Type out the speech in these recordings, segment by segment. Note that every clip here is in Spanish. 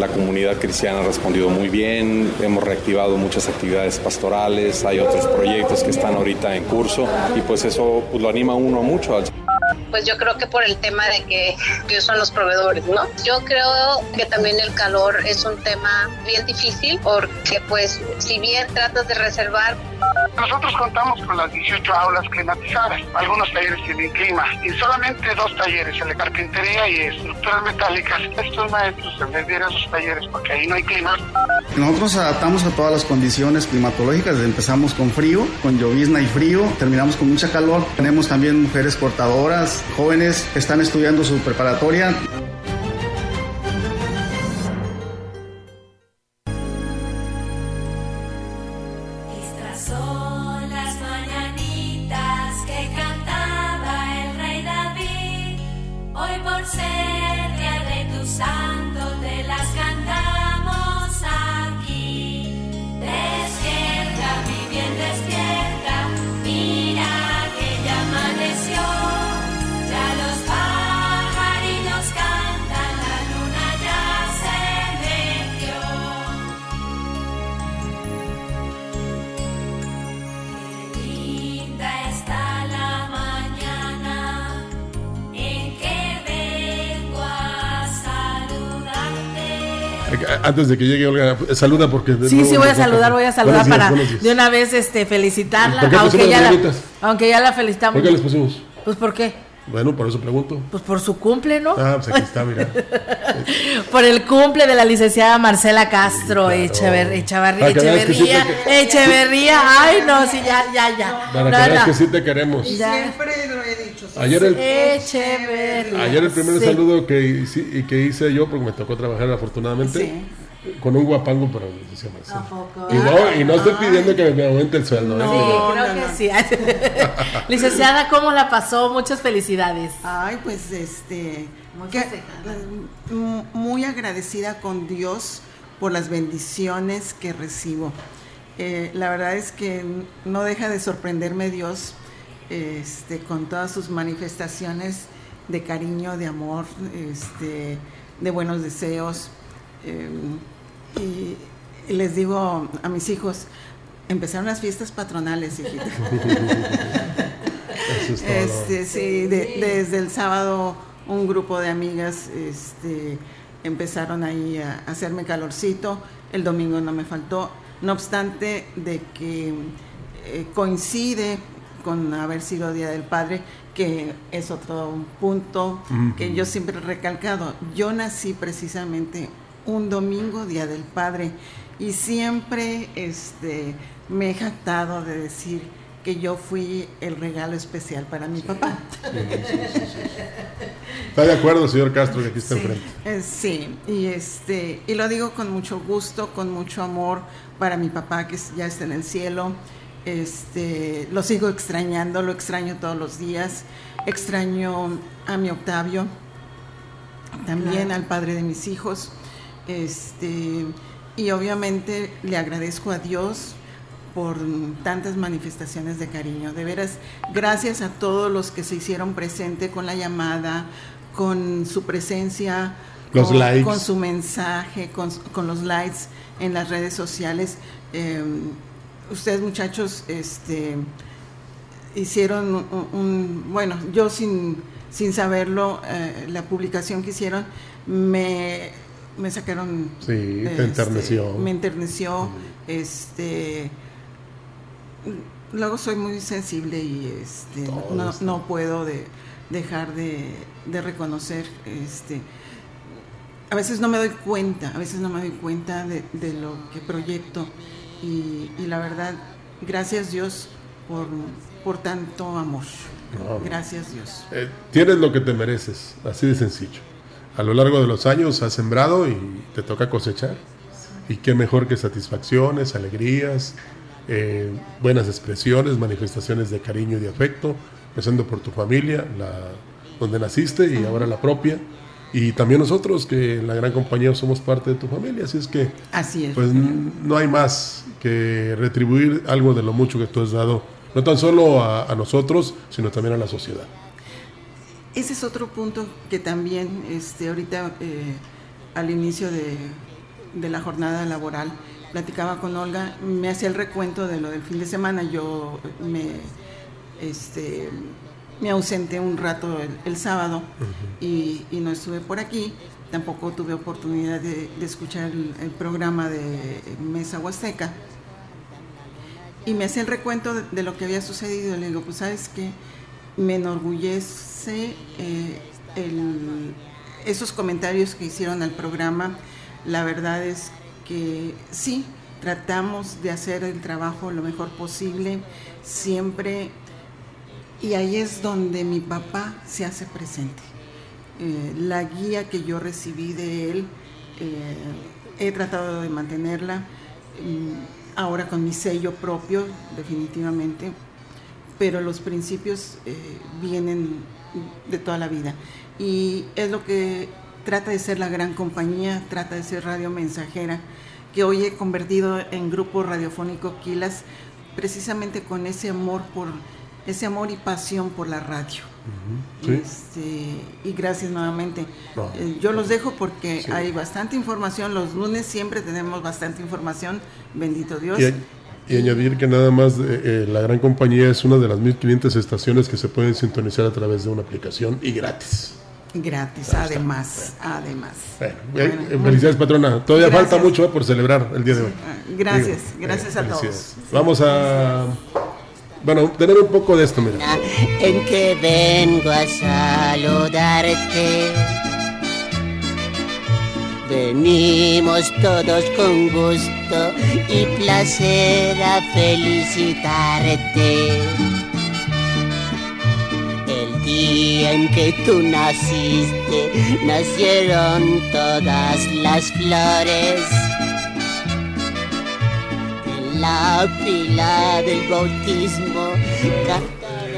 La comunidad cristiana ha respondido muy bien, hemos reactivado muchas actividades pastorales, hay otros proyectos que están ahorita en curso y pues eso pues, lo anima uno mucho. Pues yo creo que por el tema de que, que son los proveedores, ¿no? Yo creo que también el calor es un tema bien difícil porque pues si bien tratas de reservar nosotros contamos con las 18 aulas climatizadas. Algunos talleres tienen clima y solamente dos talleres, el de carpintería y estructuras metálicas. Estos maestros se les dieron sus talleres porque ahí no hay clima. Nosotros nos adaptamos a todas las condiciones climatológicas. Empezamos con frío, con llovizna y frío, terminamos con mucha calor. Tenemos también mujeres portadoras, jóvenes que están estudiando su preparatoria. Antes de que llegue Olga, saluda porque... Sí, sí, voy a saludar, voy a saludar para de una vez este felicitarla, aunque ya, la, aunque ya la felicitamos. ¿Por qué les pusimos? Pues ¿por qué? Bueno, por eso pregunto. Pues por su cumple, ¿no? Ah, pues aquí está, mira. por el cumple de la licenciada Marcela Castro sí, claro. Echeverría, Echeverría, Echeverría. Ay, no, sí, ya, ya, ya. Para no, que no. que sí te queremos. Siempre lo he dicho. Sí. Ayer el, Echeverría. Ayer el primer sí. saludo que, que hice yo, porque me tocó trabajar afortunadamente. Sí con un guapango licenciada Marcela. Y no, y no estoy pidiendo que me aumente el sueldo. No, ¿eh? sí, creo que sí. licenciada, ¿cómo la pasó? Muchas felicidades. Ay, pues este. Que, muy agradecida con Dios por las bendiciones que recibo. Eh, la verdad es que no deja de sorprenderme Dios este, con todas sus manifestaciones de cariño, de amor, este, de buenos deseos. Eh, y, y, les digo a mis hijos, empezaron las fiestas patronales, hijita. este, sí, de, desde el sábado un grupo de amigas este, empezaron ahí a, a hacerme calorcito, el domingo no me faltó, no obstante de que eh, coincide con haber sido Día del Padre, que es otro punto uh -huh. que yo siempre he recalcado. Yo nací precisamente un domingo, Día del Padre, y siempre este, me he jactado de decir que yo fui el regalo especial para mi papá. Sí, sí, sí, ¿Está de acuerdo, señor Castro, que aquí está enfrente? Eh, sí, y, este, y lo digo con mucho gusto, con mucho amor para mi papá que ya está en el cielo. Este, lo sigo extrañando, lo extraño todos los días. Extraño a mi Octavio, también claro. al padre de mis hijos. Este, y obviamente le agradezco a Dios por tantas manifestaciones de cariño. De veras, gracias a todos los que se hicieron presente con la llamada, con su presencia, los con, likes. con su mensaje, con, con, los likes en las redes sociales. Eh, ustedes muchachos este, hicieron un, un, bueno, yo sin, sin saberlo, eh, la publicación que hicieron me, me sacaron... Sí, te enterneció. Este, me enterneció, este luego soy muy sensible y este, no, no, puedo de, dejar de, de, reconocer, este, a veces no me doy cuenta, a veces no me doy cuenta de, de lo que proyecto y, y, la verdad, gracias Dios por, por tanto amor. gracias Dios. Eh, tienes lo que te mereces, así de sencillo. A lo largo de los años has sembrado y te toca cosechar. Y qué mejor que satisfacciones, alegrías, eh, buenas expresiones, manifestaciones de cariño y de afecto, empezando por tu familia, la, donde naciste y ahora la propia. Y también nosotros, que en la gran compañía somos parte de tu familia, así es que así es. pues no hay más que retribuir algo de lo mucho que tú has dado, no tan solo a, nosotros, sino también a la sociedad. Ese es otro punto que también este, ahorita eh, al inicio de, de la jornada laboral platicaba con Olga, me hacía el recuento de lo del fin de semana, yo me, este, me ausenté un rato el, sábado y, no estuve por aquí, tampoco tuve oportunidad de, escuchar el, programa de Mesa Huasteca. Y me hacía el recuento de, lo que había sucedido. Le digo, pues sabes que me enorgullece eh, esos comentarios que hicieron al programa. La verdad es que sí, tratamos de hacer el trabajo lo mejor posible, siempre, y ahí es donde mi papá se hace presente. Eh, la guía que yo recibí de él, eh, he tratado de mantenerla, mm, ahora con mi sello propio, definitivamente, pero los principios eh, vienen de toda la vida. Y es lo que trata de ser la gran compañía, trata de ser radio mensajera, que hoy he convertido en grupo radiofónico Quilas, precisamente con ese amor por ese amor y pasión por la radio. este, y gracias nuevamente. Eh, yo los dejo porque hay bastante información. Los lunes siempre tenemos bastante información. Bendito Dios. Y, añadir que nada más eh, eh, la gran compañía es una de las 1500 estaciones que se pueden sintonizar a través de una aplicación y gratis. Gratis, además, además. Bueno, felicidades, patrona. Todavía falta mucho eh, por celebrar el día de hoy. Ah, gracias, gracias a todos. Vamos a, bueno, tener un poco de esto, mira. En que vengo a saludarte. Venimos todos con gusto y placer a felicitarte día en que tú naciste, nacieron todas las flores. En la pila del bautismo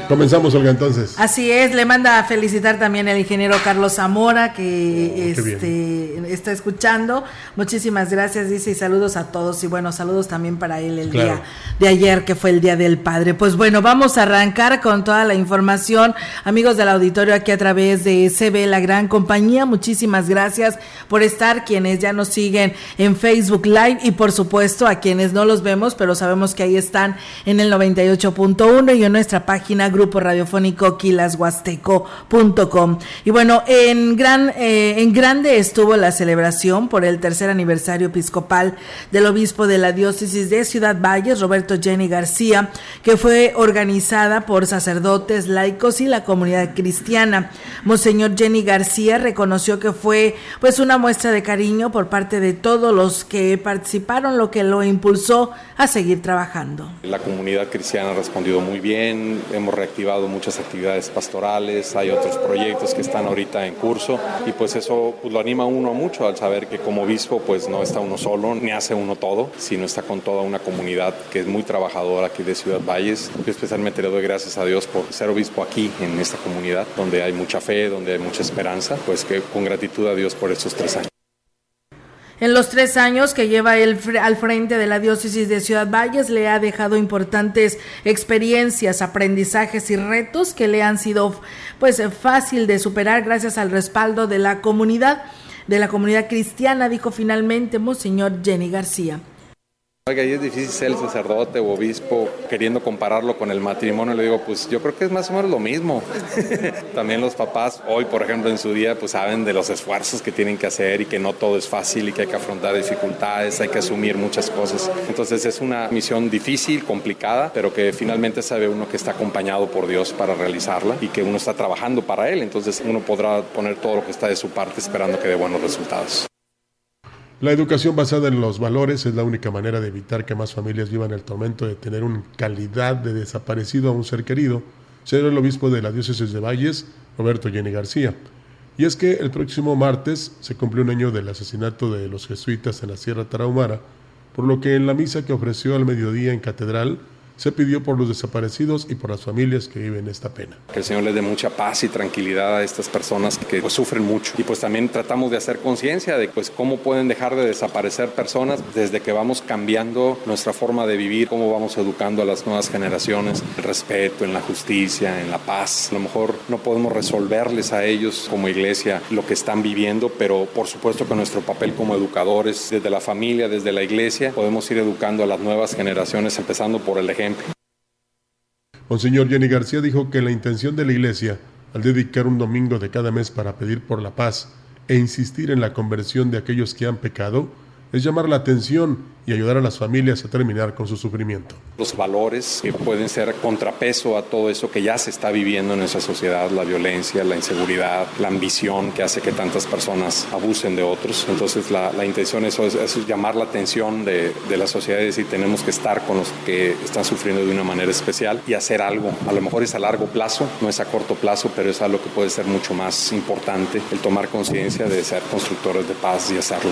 Comenzamos, Olga, entonces. Así es, le manda a felicitar también el ingeniero Carlos Zamora, que oh, este, está escuchando. Muchísimas gracias, dice, y saludos a todos. Y bueno, saludos también para él el día de ayer, que fue el Día del Padre. Pues bueno, vamos a arrancar con toda la información. Amigos del auditorio, aquí a través de CB, la gran compañía, muchísimas gracias por estar, quienes ya nos siguen en Facebook Live y por supuesto a quienes no los vemos, pero sabemos que ahí están en el 98.1 y en nuestra página grupo radiofónico quilashuasteco.com. Y bueno, en, gran, eh, en grande estuvo la celebración por el tercer aniversario episcopal del obispo de la diócesis de Ciudad Valles, Roberto Jenny García, que fue organizada por sacerdotes, laicos y la comunidad cristiana. Monseñor Jenny García reconoció que fue pues una muestra de cariño por parte de todos los que participaron, lo que lo impulsó a seguir trabajando. La comunidad cristiana ha respondido muy bien, hemos reactivado muchas actividades pastorales, hay otros proyectos que están ahorita en curso y pues eso pues, lo anima a uno mucho al saber que como obispo pues no está uno solo ni hace uno todo, sino está con toda una comunidad que es muy trabajadora aquí de Ciudad Valles. Yo especialmente le doy gracias a Dios por ser obispo aquí en esta comunidad donde hay mucha fe, donde hay mucha esperanza, pues que con gratitud a Dios por estos tres años. En los tres años que lleva él al frente de la diócesis de Ciudad Valles, le ha dejado importantes experiencias, aprendizajes y retos que le han sido pues fácil de superar gracias al respaldo de la comunidad, de la comunidad cristiana, dijo finalmente Monseñor Jenny García. Oiga, ahí es difícil ser el sacerdote o obispo queriendo compararlo con el matrimonio. Le digo, pues yo creo que es más o menos lo mismo. También los papás hoy, por ejemplo, en su día, pues saben de los esfuerzos que tienen que hacer y que no todo es fácil y que hay que afrontar dificultades, hay que asumir muchas cosas. Entonces es una misión difícil, complicada, pero que finalmente sabe uno que está acompañado por Dios para realizarla y que uno está trabajando para Él. Entonces uno podrá poner todo lo que está de su parte esperando que dé buenos resultados. La educación basada en los valores es la única manera de evitar que más familias vivan el tormento de tener una calidad de desaparecido a un ser querido, señor el obispo de la diócesis de Valles, Roberto Jenny García. Y es que el próximo martes se cumplió un año del asesinato de los jesuitas en la Sierra Tarahumara, por lo que en la misa que ofreció al mediodía en Catedral, se pidió por los desaparecidos y por las familias que viven esta pena. Que el Señor les dé mucha paz y tranquilidad a estas personas que pues, sufren mucho. Y pues también tratamos de hacer conciencia de pues cómo pueden dejar de desaparecer personas desde que vamos cambiando nuestra forma de vivir, cómo vamos educando a las nuevas generaciones, el respeto, en la justicia, en la paz. A lo mejor no podemos resolverles a ellos como iglesia lo que están viviendo, pero por supuesto que nuestro papel como educadores, desde la familia, desde la iglesia, podemos ir educando a las nuevas generaciones, empezando por el ejemplo Monseñor Jenny García dijo que la intención de la Iglesia, al dedicar un domingo de cada mes para pedir por la paz e insistir en la conversión de aquellos que han pecado, es llamar la atención y ayudar a las familias a terminar con su sufrimiento. Los valores que pueden ser contrapeso a todo eso que ya se está viviendo en nuestra sociedad, la violencia, la inseguridad, la ambición que hace que tantas personas abusen de otros. Entonces la, intención eso es, llamar la atención de, de la sociedad y tenemos que estar con los que están sufriendo de una manera especial y hacer algo. A lo mejor es a largo plazo, no es a corto plazo, pero es algo que puede ser mucho más importante, el tomar conciencia de ser constructores de paz y hacerlo.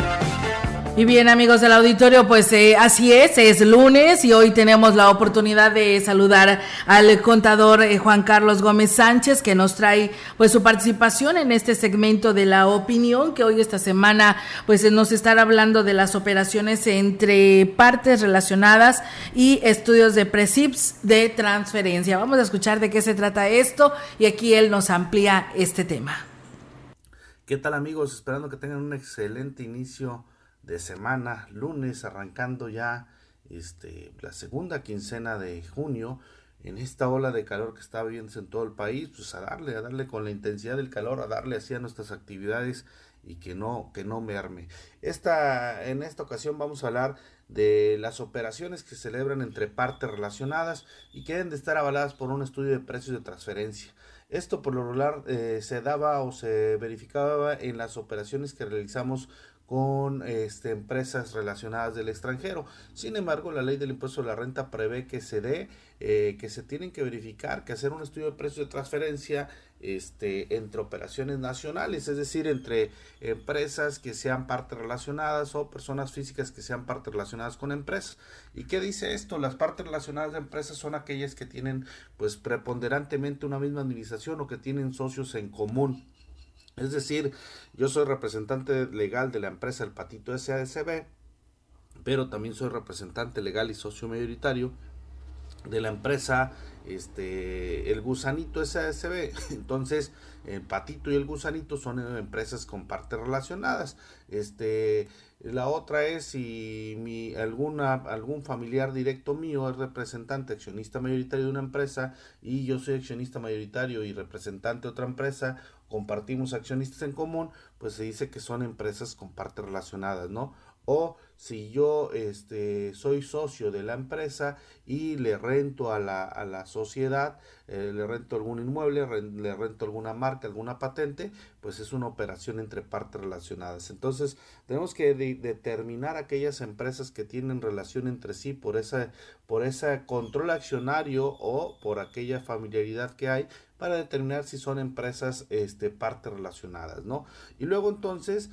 Y bien amigos del auditorio, pues eh, así es, es lunes y hoy tenemos la oportunidad de saludar al contador eh, Juan Carlos Gómez Sánchez que nos trae pues su participación en este segmento de la opinión que hoy esta semana pues nos estará hablando de las operaciones entre partes relacionadas y estudios de precips de transferencia. Vamos a escuchar de qué se trata esto y aquí él nos amplía este tema. ¿Qué tal amigos? Esperando que tengan un excelente inicio de semana, lunes, arrancando ya este, la segunda quincena de junio, en esta ola de calor que está viviendo en todo el país, pues a darle, a darle con la intensidad del calor, a darle así a nuestras actividades y que no, que no me arme. Esta, en esta ocasión vamos a hablar de las operaciones que se celebran entre partes relacionadas y que deben de estar avaladas por un estudio de precios de transferencia. Esto por lo regular eh, se daba o se verificaba en las operaciones que realizamos con este, empresas relacionadas del extranjero. Sin embargo, la ley del impuesto de la renta prevé que se dé, eh, que se tienen que verificar, que hacer un estudio de precios de transferencia este, entre operaciones nacionales, es decir, entre empresas que sean partes relacionadas o personas físicas que sean partes relacionadas con empresas. ¿Y qué dice esto? Las partes relacionadas de empresas son aquellas que tienen pues preponderantemente una misma administración o que tienen socios en común. Es decir, yo soy representante legal de la empresa El Patito SASB, pero también soy representante legal y socio mayoritario de la empresa este el gusanito SASB entonces el patito y el gusanito son empresas con partes relacionadas. Este la otra es si mi alguna algún familiar directo mío es representante accionista mayoritario de una empresa y yo soy accionista mayoritario y representante de otra empresa compartimos accionistas en común, pues se dice que son empresas con partes relacionadas, ¿no? O si yo este, soy socio de la empresa y le rento a la, a la sociedad, eh, le rento algún inmueble, le rento alguna marca, alguna patente, pues es una operación entre partes relacionadas. Entonces, tenemos que determinar aquellas empresas que tienen relación entre sí por, esa, por ese control accionario o por aquella familiaridad que hay para determinar si son empresas este, partes relacionadas, ¿no? Y luego entonces,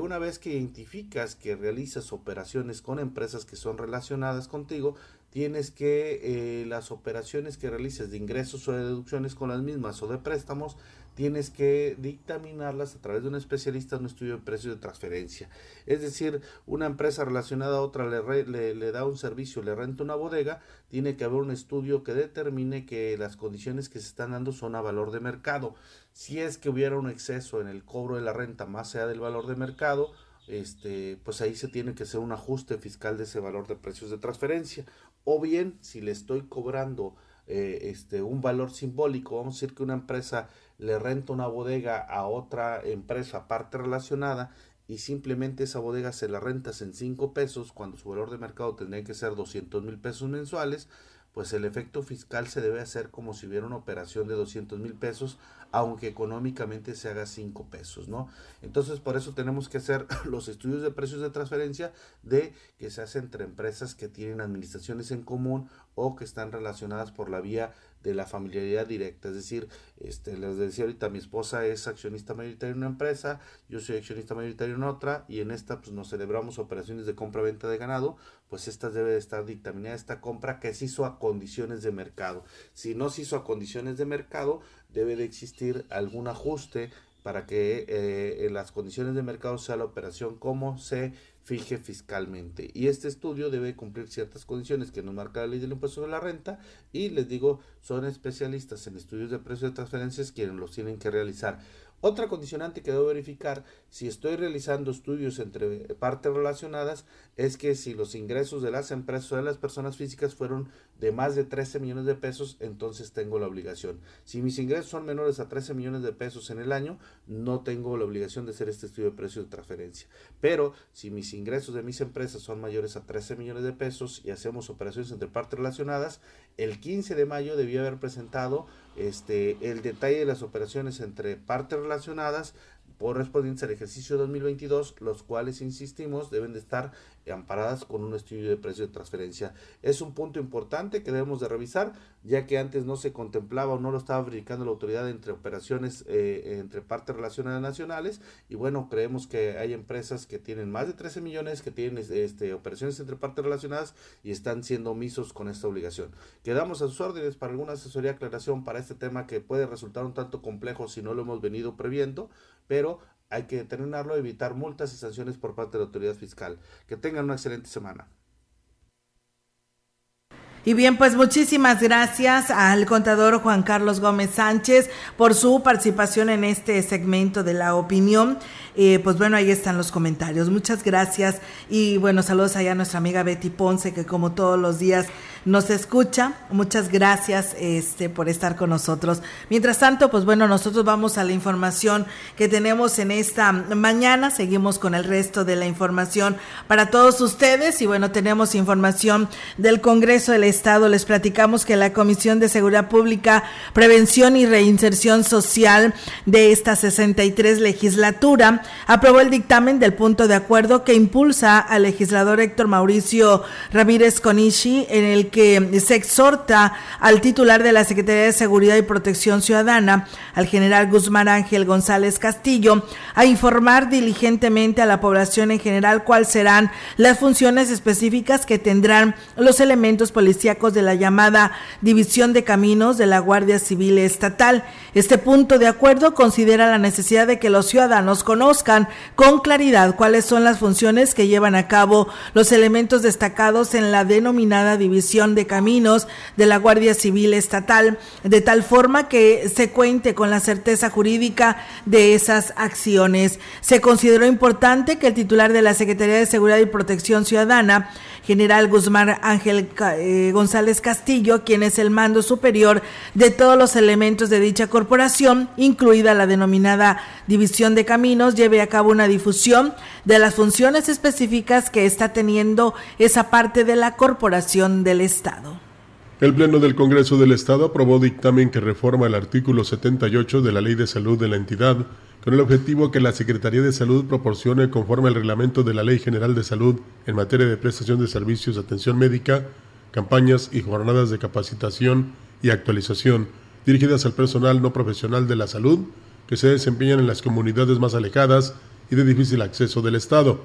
una vez que identificas que realizas operaciones con empresas que son relacionadas contigo, tienes que eh, las operaciones que realices de ingresos o de deducciones con las mismas o de préstamos, tienes que dictaminarlas a través de un especialista en un estudio de precios de transferencia. Es decir, una empresa relacionada a otra le, le, da un servicio, le renta una bodega, tiene que haber un estudio que determine que las condiciones que se están dando son a valor de mercado. Si es que hubiera un exceso en el cobro de la renta más allá del valor de mercado, este, pues ahí se tiene que hacer un ajuste fiscal de ese valor de precios de transferencia o bien si le estoy cobrando eh, este, un valor simbólico, vamos a decir que una empresa le renta una bodega a otra empresa aparte relacionada y simplemente esa bodega se la rentas en 5 pesos cuando su valor de mercado tendría que ser 200 mil pesos mensuales, pues el efecto fiscal se debe hacer como si hubiera una operación de 200 mil pesos aunque económicamente se haga 5 pesos, ¿no? Entonces, por eso tenemos que hacer los estudios de precios de transferencia de que se hace entre empresas que tienen administraciones en común o que están relacionadas por la vía de la familiaridad directa. Es decir, este, les decía ahorita, mi esposa es accionista mayoritaria en una empresa, yo soy accionista mayoritario en otra, y en esta pues nos celebramos operaciones de compra-venta de ganado, pues esta debe de estar dictaminada esta compra que se hizo a condiciones de mercado. Si no se hizo a condiciones de mercado, debe de existir algún ajuste para que eh, en las condiciones de mercado sea la operación como se fije fiscalmente. Y este estudio debe cumplir ciertas condiciones que nos marca la ley del impuesto de la renta y les digo, son especialistas en estudios de precios de transferencias quienes los tienen que realizar. Otra condicionante que debo verificar si estoy realizando estudios entre partes relacionadas es que si los ingresos de las empresas o de las personas físicas fueron de más de 13 millones de pesos, entonces tengo la obligación. Si mis ingresos son menores a 13 millones de pesos en el año, no tengo la obligación de hacer este estudio de precios de transferencia. Pero si mis ingresos de mis empresas son mayores a 13 millones de pesos y hacemos operaciones entre partes relacionadas, el 15 de mayo debía haber presentado este, el detalle de las operaciones entre partes relacionadas correspondientes al ejercicio 2022, los cuales, insistimos, deben de estar amparadas con un estudio de precio de transferencia. Es un punto importante que debemos de revisar, ya que antes no se contemplaba o no lo estaba verificando la autoridad entre operaciones eh, entre partes relacionadas nacionales y bueno, creemos que hay empresas que tienen más de 13 millones, que tienen este, operaciones entre partes relacionadas y están siendo omisos con esta obligación. Quedamos a sus órdenes para alguna asesoría aclaración para este tema que puede resultar un tanto complejo si no lo hemos venido previendo, pero hay que determinarlo, evitar multas y sanciones por parte de la autoridad fiscal. Que tengan una excelente semana. Y bien, pues muchísimas gracias al contador Juan Carlos Gómez Sánchez por su participación en este segmento de la opinión. Eh, pues bueno, ahí están los comentarios. Muchas gracias y bueno, saludos allá a nuestra amiga Betty Ponce que como todos los días nos escucha. Muchas gracias este, por estar con nosotros. Mientras tanto, pues bueno, nosotros vamos a la información que tenemos en esta mañana. Seguimos con el resto de la información para todos ustedes. Y bueno, tenemos información del Congreso del Estado. Les platicamos que la Comisión de Seguridad Pública, Prevención y Reinserción Social de esta 63 legislatura aprobó el dictamen del punto de acuerdo que impulsa al legislador Héctor Mauricio Ramírez Conishi en el que se exhorta al titular de la Secretaría de Seguridad y Protección Ciudadana, al general Guzmán Ángel González Castillo, a informar diligentemente a la población en general cuáles serán las funciones específicas que tendrán los elementos policíacos de la llamada División de Caminos de la Guardia Civil Estatal. Este punto de acuerdo considera la necesidad de que los ciudadanos conozcan con claridad cuáles son las funciones que llevan a cabo los elementos destacados en la denominada División de Caminos de la Guardia Civil Estatal, de tal forma que se cuente con la certeza jurídica de esas acciones. Se consideró importante que el titular de la Secretaría de Seguridad y Protección Ciudadana, general Guzmán Ángel eh, González Castillo, quien es el mando superior de todos los elementos de dicha corporación, incluida la denominada División de Caminos, lleve a cabo una difusión de las funciones específicas que está teniendo esa parte de la corporación del Estado. El Pleno del Congreso del Estado aprobó dictamen que reforma el artículo 78 de la Ley de Salud de la entidad, con el objetivo que la Secretaría de Salud proporcione, conforme al reglamento de la Ley General de Salud en materia de prestación de servicios de atención médica, campañas y jornadas de capacitación y actualización dirigidas al personal no profesional de la salud que se desempeñan en las comunidades más alejadas y de difícil acceso del Estado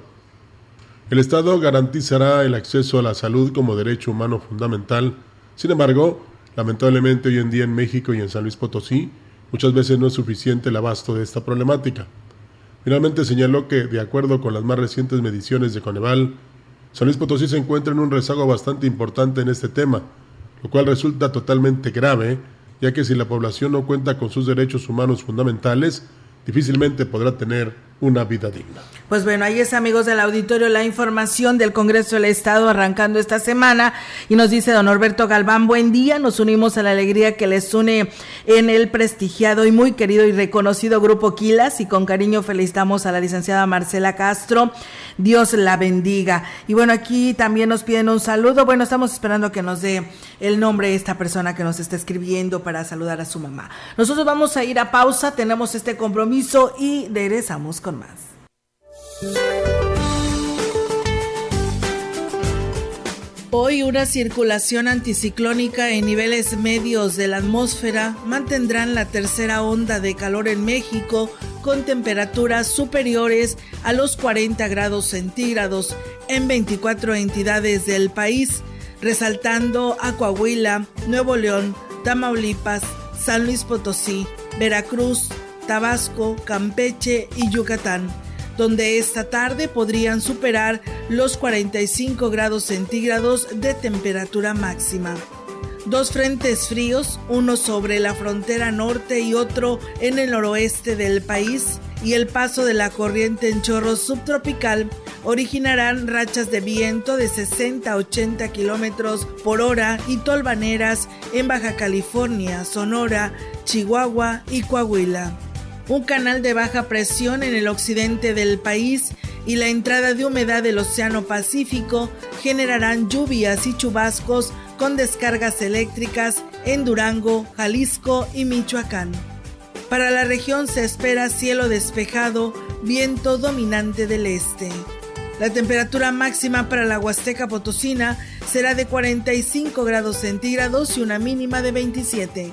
El Estado garantizará el acceso a la salud como derecho humano fundamental. Sin embargo, lamentablemente hoy en día en México y en San Luis Potosí, muchas veces no es suficiente el abasto de esta problemática. Finalmente señaló que, de acuerdo con las más recientes mediciones de Coneval, San Luis Potosí se encuentra en un rezago bastante importante en este tema, lo cual resulta totalmente grave, ya que si la población no cuenta con sus derechos humanos fundamentales, difícilmente podrá tener una vida digna. Pues bueno, ahí es amigos del auditorio la información del Congreso del Estado arrancando esta semana y nos dice don Norberto Galván, buen día, nos unimos a la alegría que les une en el prestigiado y muy querido y reconocido Grupo Quilas y con cariño felicitamos a la licenciada Marcela Castro, Dios la bendiga. Y bueno, aquí también nos piden un saludo, bueno, estamos esperando que nos dé el nombre de esta persona que nos está escribiendo para saludar a su mamá. Nosotros vamos a ir a pausa, tenemos este compromiso y regresamos más. Hoy una circulación anticiclónica en niveles medios de la atmósfera mantendrán la tercera onda de calor en México con temperaturas superiores a los 40 grados centígrados en 24 entidades del país, resaltando a Coahuila, Nuevo León, Tamaulipas, San Luis Potosí, Veracruz, Tabasco, Campeche y Yucatán, donde esta tarde podrían superar los 45 grados centígrados de temperatura máxima. Dos frentes fríos, uno sobre la frontera norte y otro en el noroeste del país, y el paso de la corriente en chorro subtropical originarán rachas de viento de 60 a 80 kilómetros por hora y tolvaneras en Baja California, Sonora, Chihuahua y Coahuila un canal de baja presión en el occidente del país y la entrada de humedad del Océano Pacífico generarán lluvias y chubascos con descargas eléctricas en Durango, Jalisco y Michoacán. Para la región se espera cielo despejado, viento dominante del este. La temperatura máxima para la Huasteca Potosina será de 45 grados centígrados y una mínima de 27.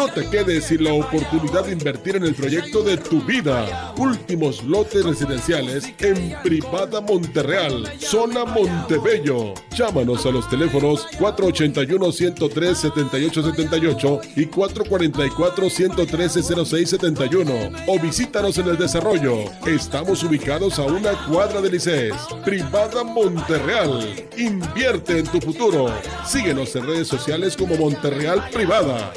No te quedes sin la oportunidad de invertir en el proyecto de tu vida. Últimos lotes residenciales en Privada Monterreal, zona Montebello. Llámanos a los teléfonos 481-103-7878 y 444-113-0671 o visítanos en el desarrollo. Estamos ubicados a una cuadra de Lices. Privada Monterreal. Invierte en tu futuro. Síguenos en redes sociales como Monterreal Privada.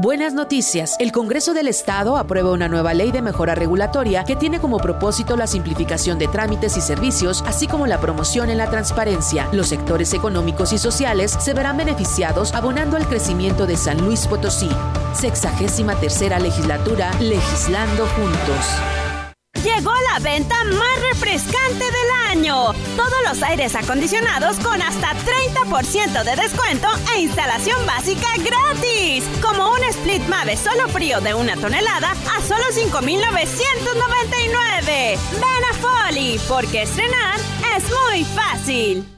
Buenas noticias. El Congreso del Estado aprueba una nueva ley de mejora regulatoria que tiene como propósito la simplificación de trámites y servicios, así como la promoción en la transparencia. Los sectores económicos y sociales se verán beneficiados abonando al crecimiento de San Luis Potosí. Sexagésima tercera legislatura, legislando juntos. Llegó la venta más refrescante del año. Todos los aires acondicionados con hasta 30% de descuento e instalación básica gratis. Como un Split Mave solo frío de una tonelada a solo 5,999. Ven a Folly, porque estrenar es muy fácil.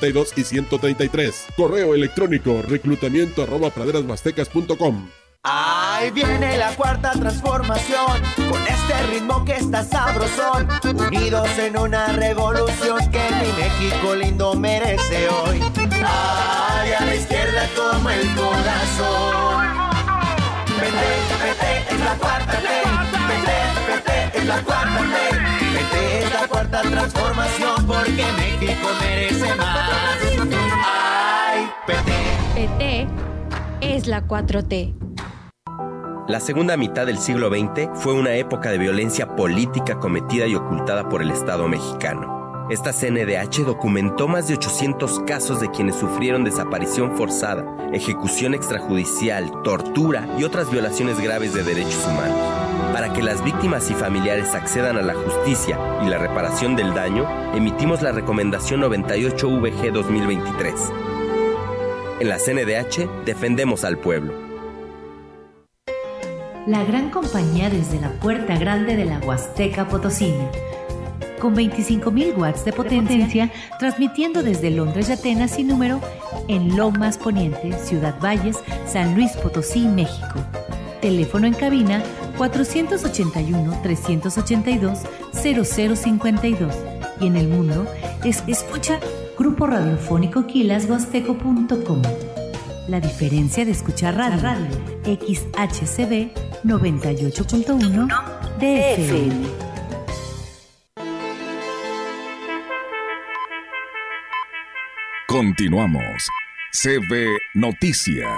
y 133. Correo electrónico reclutamiento arroba praderasmastecas.com. Ahí viene la cuarta transformación, con este ritmo que está sabrosón, unidos en una revolución que mi México lindo merece hoy. Ay, a la izquierda como el corazón. Vete, vete, es la cuarta ley. Vete, vete, es la cuarta ley. Vete, es la cuarta transformación porque México merece más. Ay, PT. PT es la 4T. La segunda mitad del siglo XX fue una época de violencia política cometida y ocultada por el Estado mexicano. Esta CNDH documentó más de 800 casos de quienes sufrieron desaparición forzada, ejecución extrajudicial, tortura y otras violaciones graves de derechos humanos. Para que las víctimas y familiares accedan a la justicia y la reparación del daño, emitimos la recomendación 98VG 2023. En la CNDH defendemos al pueblo la gran compañía desde la puerta grande de la Huasteca Potosina. Con 25.000 watts de potencia, transmitiendo desde Londres y Atenas sin número en Lomas Poniente, Ciudad Valles, San Luis Potosí, México. Teléfono en cabina 481-382-0052. Y en el mundo es escucha Grupo Radiofónico Quilashuasteco.com. La diferencia de escuchar radio, radio. XHCB 98.1 DFM. Continuamos. CB Noticias.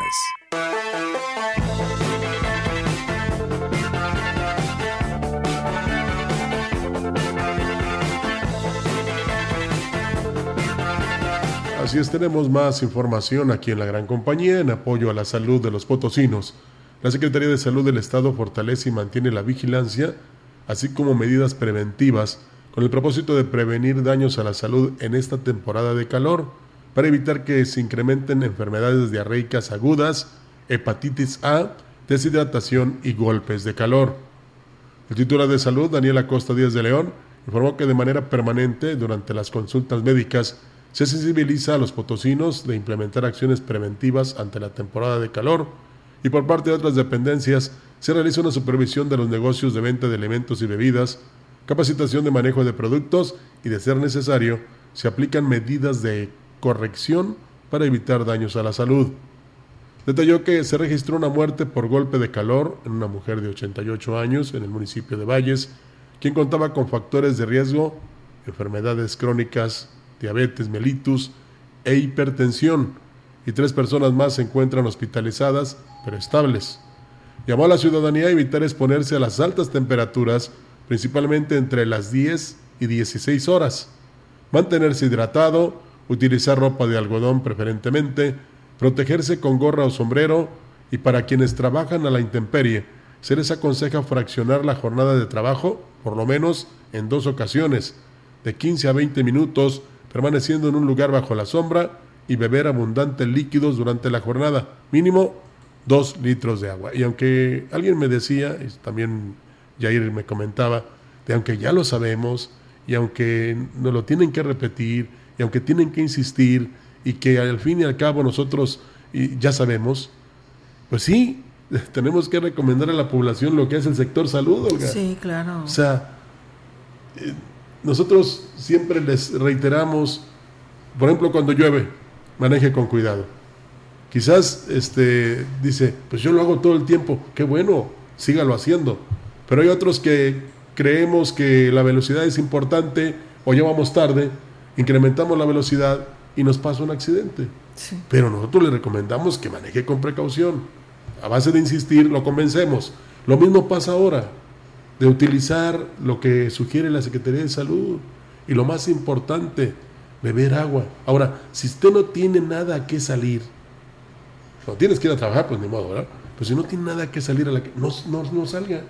Así es, tenemos más información aquí en la gran compañía en apoyo a la salud de los potosinos. La Secretaría de Salud del Estado fortalece y mantiene la vigilancia, así como medidas preventivas, con el propósito de prevenir daños a la salud en esta temporada de calor, para evitar que se incrementen enfermedades diarreicas agudas, hepatitis A, deshidratación y golpes de calor. El titular de salud, Daniel Acosta Díaz de León, informó que de manera permanente, durante las consultas médicas, se sensibiliza a los potosinos de implementar acciones preventivas ante la temporada de calor y por parte de otras dependencias se realiza una supervisión de los negocios de venta de alimentos y bebidas, capacitación de manejo de productos y, de ser necesario, se aplican medidas de corrección para evitar daños a la salud. Detalló que se registró una muerte por golpe de calor en una mujer de 88 años en el municipio de Valles, quien contaba con factores de riesgo, enfermedades crónicas diabetes mellitus e hipertensión, y tres personas más se encuentran hospitalizadas, pero estables. Llamó a la ciudadanía a evitar exponerse a las altas temperaturas, principalmente entre las 10 y 16 horas, mantenerse hidratado, utilizar ropa de algodón preferentemente, protegerse con gorra o sombrero y para quienes trabajan a la intemperie, se les aconseja fraccionar la jornada de trabajo, por lo menos en dos ocasiones, de 15 a 20 minutos permaneciendo en un lugar bajo la sombra y beber abundantes líquidos durante la jornada, mínimo dos litros de agua. Y aunque alguien me decía, y también Jair me comentaba, de aunque ya lo sabemos, y aunque nos lo tienen que repetir, y aunque tienen que insistir, y que al fin y al cabo nosotros ya sabemos, pues sí, tenemos que recomendar a la población lo que es el sector salud, Olga. Sí, claro. O sea, eh, nosotros siempre les reiteramos, por ejemplo, cuando llueve, maneje con cuidado. Quizás este, dice, pues yo lo hago todo el tiempo, qué bueno, sígalo haciendo. Pero hay otros que creemos que la velocidad es importante o ya vamos tarde, incrementamos la velocidad y nos pasa un accidente. Pero nosotros le recomendamos que maneje con precaución. A base de insistir, lo convencemos. Lo mismo pasa ahora de utilizar lo que sugiere la Secretaría de Salud. Y lo más importante, beber agua. Ahora, si usted no tiene nada que salir, no tienes que ir a trabajar, pues ni modo, ¿verdad? Pero si no tiene nada que salir a la no, no, no salga.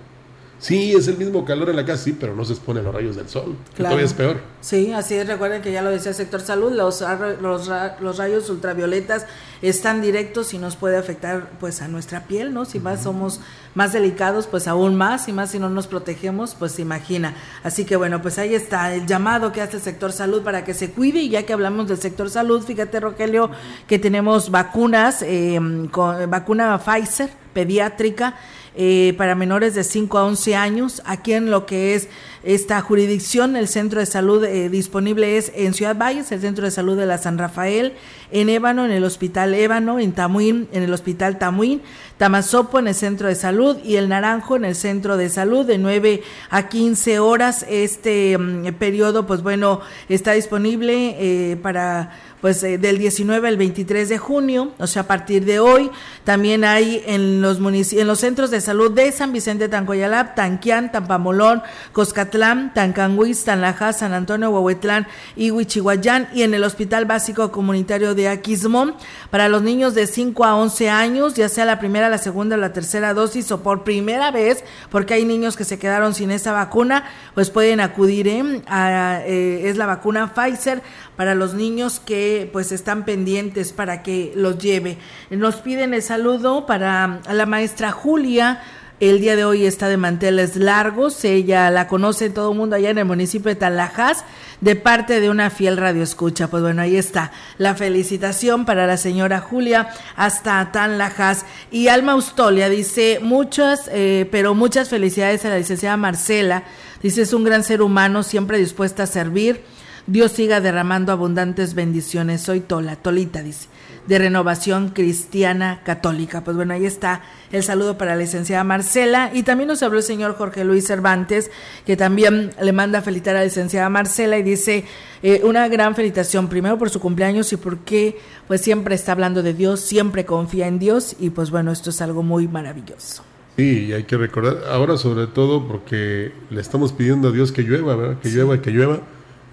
Sí, es el mismo calor en la casa, sí, pero no se expone a los rayos del sol. todavía es peor. Sí, así es. Recuerden que ya lo decía el sector salud, los, los, los, rayos ultravioletas están directos y nos puede afectar pues a nuestra piel, ¿no? Si más somos más delicados, pues aún más, y más si no nos protegemos, pues imagina. Así que bueno, pues ahí está el llamado que hace el sector salud para que se cuide, y ya que hablamos del sector salud, fíjate Rogelio, que tenemos vacunas, eh, con, vacuna Pfizer pediátrica, eh, para menores de 5 a 11 años. Aquí en lo que es esta jurisdicción, el centro de salud eh, disponible es en Ciudad Valles, el centro de salud de la San Rafael, en Ébano, en el hospital Ébano, en Tamuín, en el hospital Tamuín, Tamazopo en el centro de salud y el Naranjo en el centro de salud de 9 a 15 horas. Este mm, periodo, pues bueno, está disponible eh, para pues eh, del 19 al 23 de junio, o sea, a partir de hoy, también hay en los en los centros de salud de San Vicente Tancoyalap, Tanquián, Tampamolón, Coscatlán, Tancanguis, Tanlaja, San Antonio, Huehuetlán y Huichihuayán y en el Hospital Básico Comunitario de Aquismón para los niños de 5 a 11 años, ya sea la primera, la segunda o la tercera dosis o por primera vez, porque hay niños que se quedaron sin esa vacuna, pues pueden acudir ¿eh? a, eh, es la vacuna Pfizer para los niños que pues están pendientes para que los lleve. Nos piden el saludo para la maestra Julia. El día de hoy está de manteles largos. Ella la conoce todo el mundo allá en el municipio de Talajas, de parte de una fiel radio escucha. Pues bueno, ahí está la felicitación para la señora Julia hasta Tanlajas. Y Alma Austolia dice muchas, eh, pero muchas felicidades a la licenciada Marcela. Dice es un gran ser humano, siempre dispuesta a servir Dios siga derramando abundantes bendiciones. Soy Tola, Tolita, dice, de Renovación Cristiana Católica. Pues bueno, ahí está el saludo para la licenciada Marcela. Y también nos habló el señor Jorge Luis Cervantes, que también le manda a felicitar a la licenciada Marcela y dice eh, una gran felicitación, primero por su cumpleaños y porque pues siempre está hablando de Dios, siempre confía en Dios y pues bueno, esto es algo muy maravilloso. Sí, hay que recordar, ahora sobre todo porque le estamos pidiendo a Dios que llueva, ¿verdad? Que llueva, que llueva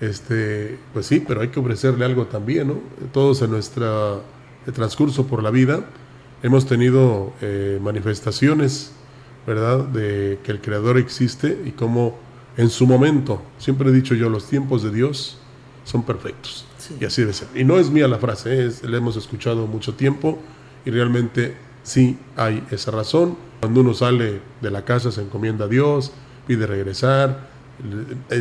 este, pues sí, pero hay que ofrecerle algo también, ¿no? Todos en nuestro transcurso por la vida hemos tenido eh, manifestaciones, ¿verdad?, de que el Creador existe y cómo en su momento, siempre he dicho yo, los tiempos de Dios son perfectos. Y así debe ser. Y no es mía la frase, es, la hemos escuchado mucho tiempo y realmente sí hay esa razón. Cuando uno sale de la casa se encomienda a Dios, pide regresar,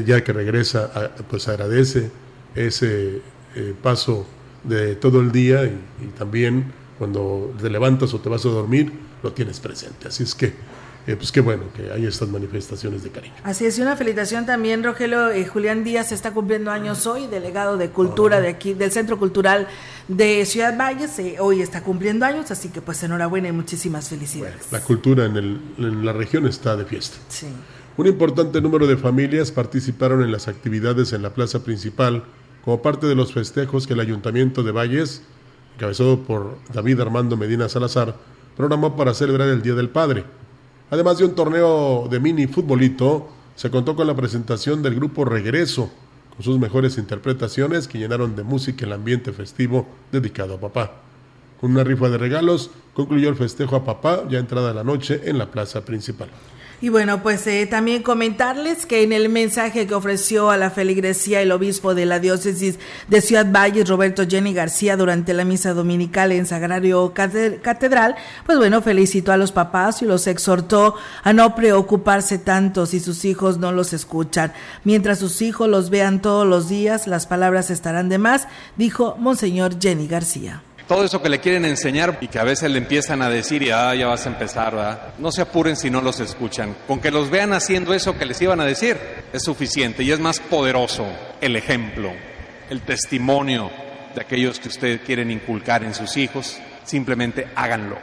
ya que regresa, pues agradece ese eh, paso de todo el día y, también cuando te levantas o te vas a dormir, lo tienes presente. Así es que, eh, pues qué bueno que hay estas manifestaciones de cariño. Así es, y una felicitación también, Rogelio. Eh, Julián Díaz está cumpliendo años hoy, delegado de Cultura de aquí, del Centro Cultural de Ciudad Valles. hoy está cumpliendo años, así que pues enhorabuena y muchísimas felicidades. la cultura en, el, en la región está de fiesta. Sí. Un importante número de familias participaron en las actividades en la plaza principal como parte de los festejos que el Ayuntamiento de Valles, encabezado por David Armando Medina Salazar, programó para celebrar el Día del Padre. Además de un torneo de mini futbolito, se contó con la presentación del grupo Regreso, con sus mejores interpretaciones que llenaron de música el ambiente festivo dedicado a papá. Con una rifa de regalos, concluyó el festejo a papá ya entrada la noche en la plaza principal. Y bueno, pues eh, también comentarles que en el mensaje que ofreció a la feligresía el obispo de la diócesis de Ciudad Valles, Roberto Jenny García, durante la misa dominical en Sagrario Catedral, pues bueno, felicitó a los papás y los exhortó a no preocuparse tanto si sus hijos no los escuchan. Mientras sus hijos los vean todos los días, las palabras estarán de más, dijo Monseñor Jenny García todo eso que le quieren enseñar y que a veces le empiezan a decir y ah, ya vas a empezar, ¿verdad? No se apuren si no los escuchan. Con que los vean haciendo eso que les iban a decir es suficiente y es más poderoso el ejemplo, el testimonio de aquellos que ustedes quieren inculcar en sus hijos. Simplemente háganlo.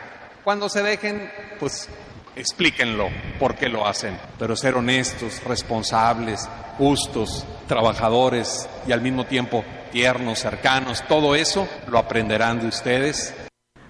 Cuando se dejen, pues explíquenlo por qué lo hacen, pero ser honestos, responsables, justos, trabajadores y al mismo tiempo tiernos, cercanos, todo eso lo aprenderán de ustedes.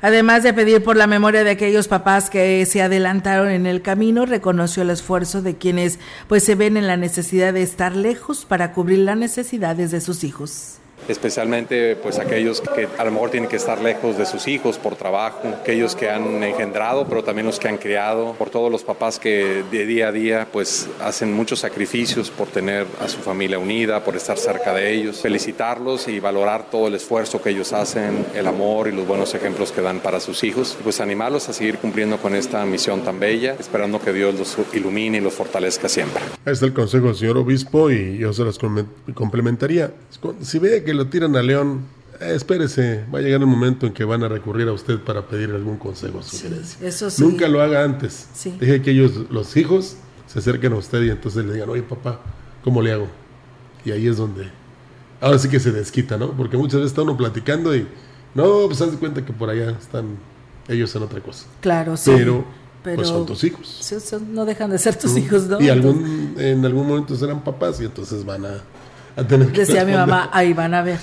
Además de pedir por la memoria de aquellos papás que se adelantaron en el camino, reconoció el esfuerzo de quienes pues se ven en la necesidad de estar lejos para cubrir las necesidades de sus hijos especialmente pues aquellos que a lo mejor tienen que estar lejos de sus hijos por trabajo, aquellos que han engendrado, pero también los que han criado, por todos los papás que de día a día pues hacen muchos sacrificios por tener a su familia unida, por estar cerca de ellos, felicitarlos y valorar todo el esfuerzo que ellos hacen, el amor y los buenos ejemplos que dan para sus hijos, pues animarlos a seguir cumpliendo con esta misión tan bella, esperando que Dios los ilumine y los fortalezca siempre. Ahí está el consejo del señor obispo y yo se los complementaría. Si ve que lo tiran a León, Eh, espérese, va a llegar el momento en que van a recurrir a usted para pedir algún consejo o sugerencia. eso sí. Nunca lo haga antes. Deje que ellos, los hijos, se acerquen a usted y entonces le digan, oye papá, ¿cómo le hago? Y ahí es donde, ahora sí que se desquita, ¿no? Porque muchas veces está uno platicando y, no, pues haz de cuenta que por allá están ellos en otra cosa. Claro, sí. Pero, pues son tus hijos. no dejan de ser tus hijos, ¿no? Y algún, en algún momento serán papás y entonces van a Decía mi mamá, ahí van a ver.